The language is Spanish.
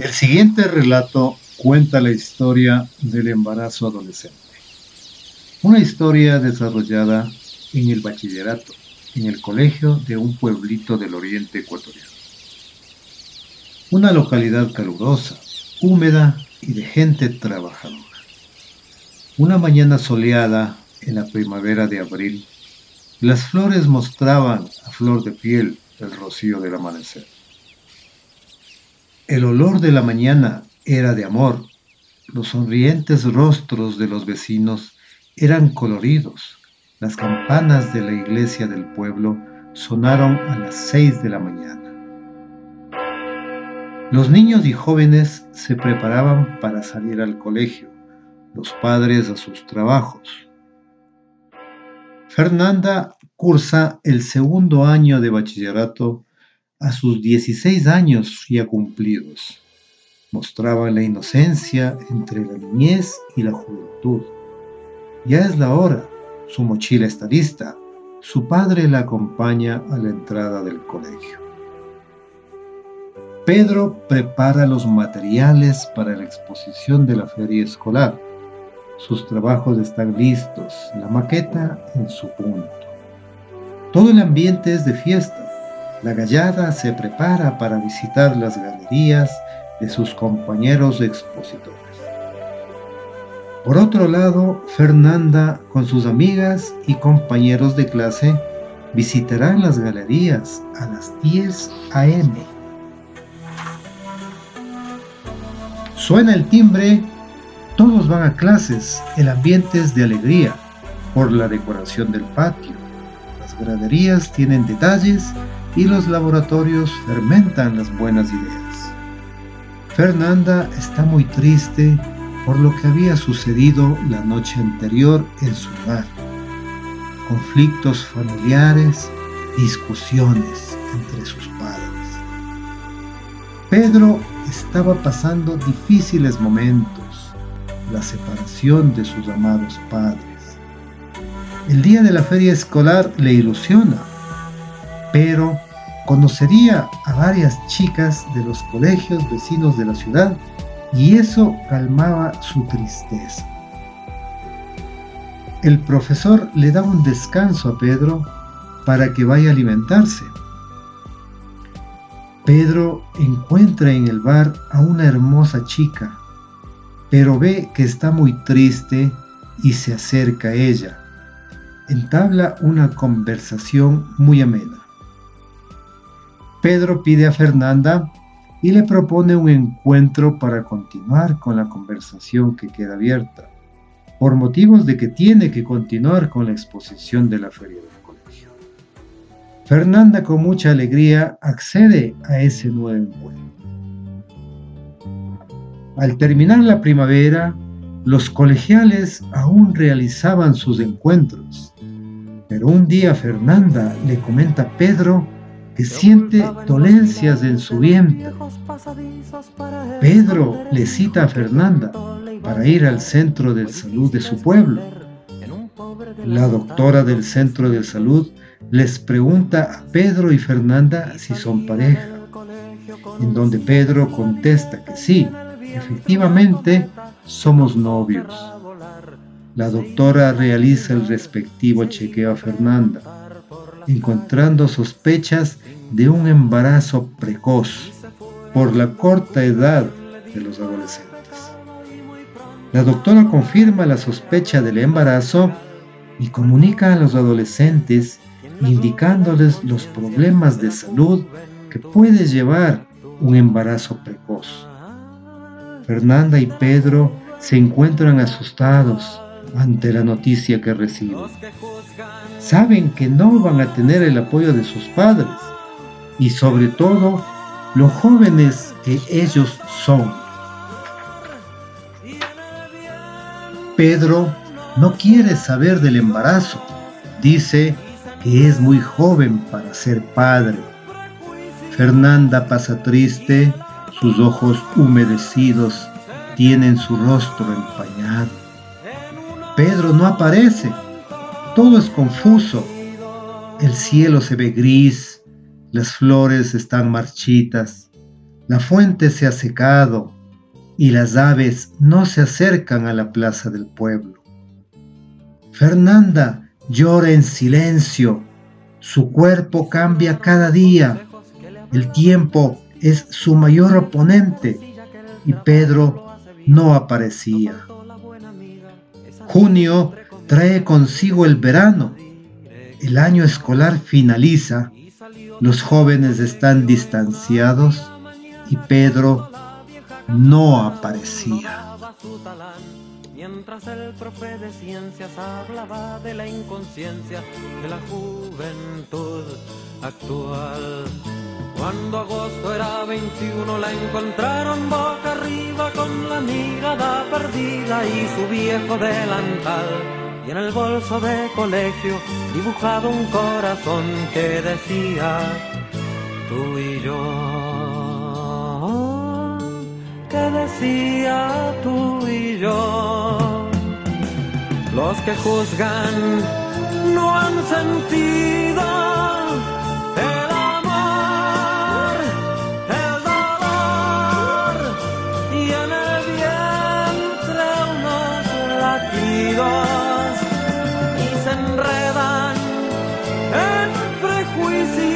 El siguiente relato cuenta la historia del embarazo adolescente. Una historia desarrollada en el bachillerato, en el colegio de un pueblito del oriente ecuatoriano. Una localidad calurosa, húmeda y de gente trabajadora. Una mañana soleada en la primavera de abril, las flores mostraban a flor de piel el rocío del amanecer. El olor de la mañana era de amor. Los sonrientes rostros de los vecinos eran coloridos. Las campanas de la iglesia del pueblo sonaron a las seis de la mañana. Los niños y jóvenes se preparaban para salir al colegio, los padres a sus trabajos. Fernanda cursa el segundo año de bachillerato a sus 16 años ya cumplidos. Mostraba la inocencia entre la niñez y la juventud. Ya es la hora, su mochila está lista, su padre la acompaña a la entrada del colegio. Pedro prepara los materiales para la exposición de la feria escolar. Sus trabajos están listos, la maqueta en su punto. Todo el ambiente es de fiesta la gallada se prepara para visitar las galerías de sus compañeros expositores. Por otro lado, Fernanda con sus amigas y compañeros de clase visitarán las galerías a las 10 a.m. Suena el timbre, todos van a clases, el ambiente es de alegría por la decoración del patio. Las graderías tienen detalles y los laboratorios fermentan las buenas ideas. Fernanda está muy triste por lo que había sucedido la noche anterior en su hogar. Conflictos familiares, discusiones entre sus padres. Pedro estaba pasando difíciles momentos, la separación de sus amados padres. El día de la feria escolar le ilusiona pero conocería a varias chicas de los colegios vecinos de la ciudad y eso calmaba su tristeza. El profesor le da un descanso a Pedro para que vaya a alimentarse. Pedro encuentra en el bar a una hermosa chica, pero ve que está muy triste y se acerca a ella. Entabla una conversación muy amena. Pedro pide a Fernanda y le propone un encuentro para continuar con la conversación que queda abierta, por motivos de que tiene que continuar con la exposición de la feria del colegio. Fernanda con mucha alegría accede a ese nuevo encuentro. Al terminar la primavera, los colegiales aún realizaban sus encuentros, pero un día Fernanda le comenta a Pedro siente dolencias en su vientre. Pedro le cita a Fernanda para ir al centro de salud de su pueblo. La doctora del centro de salud les pregunta a Pedro y Fernanda si son pareja, en donde Pedro contesta que sí, efectivamente somos novios. La doctora realiza el respectivo chequeo a Fernanda encontrando sospechas de un embarazo precoz por la corta edad de los adolescentes. La doctora confirma la sospecha del embarazo y comunica a los adolescentes indicándoles los problemas de salud que puede llevar un embarazo precoz. Fernanda y Pedro se encuentran asustados ante la noticia que reciben. Saben que no van a tener el apoyo de sus padres y sobre todo los jóvenes que ellos son. Pedro no quiere saber del embarazo. Dice que es muy joven para ser padre. Fernanda pasa triste, sus ojos humedecidos tienen su rostro empañado. Pedro no aparece. Todo es confuso. El cielo se ve gris, las flores están marchitas, La fuente se ha secado y las aves no se acercan a la plaza del pueblo. Fernanda llora en silencio, su cuerpo cambia cada día, el tiempo es su mayor oponente y Pedro no aparecía. Junio trae consigo el verano, el año escolar finaliza, los jóvenes están distanciados y Pedro no aparecía. Mientras el profe de ciencias hablaba de la inconsciencia de la juventud actual. Cuando agosto era 21 la encontraron boca arriba con la mirada perdida y su viejo delantal. Y en el bolso de colegio dibujado un corazón que decía, tú y yo. Que decía tú y yo. Los que juzgan no han sentido squeezing.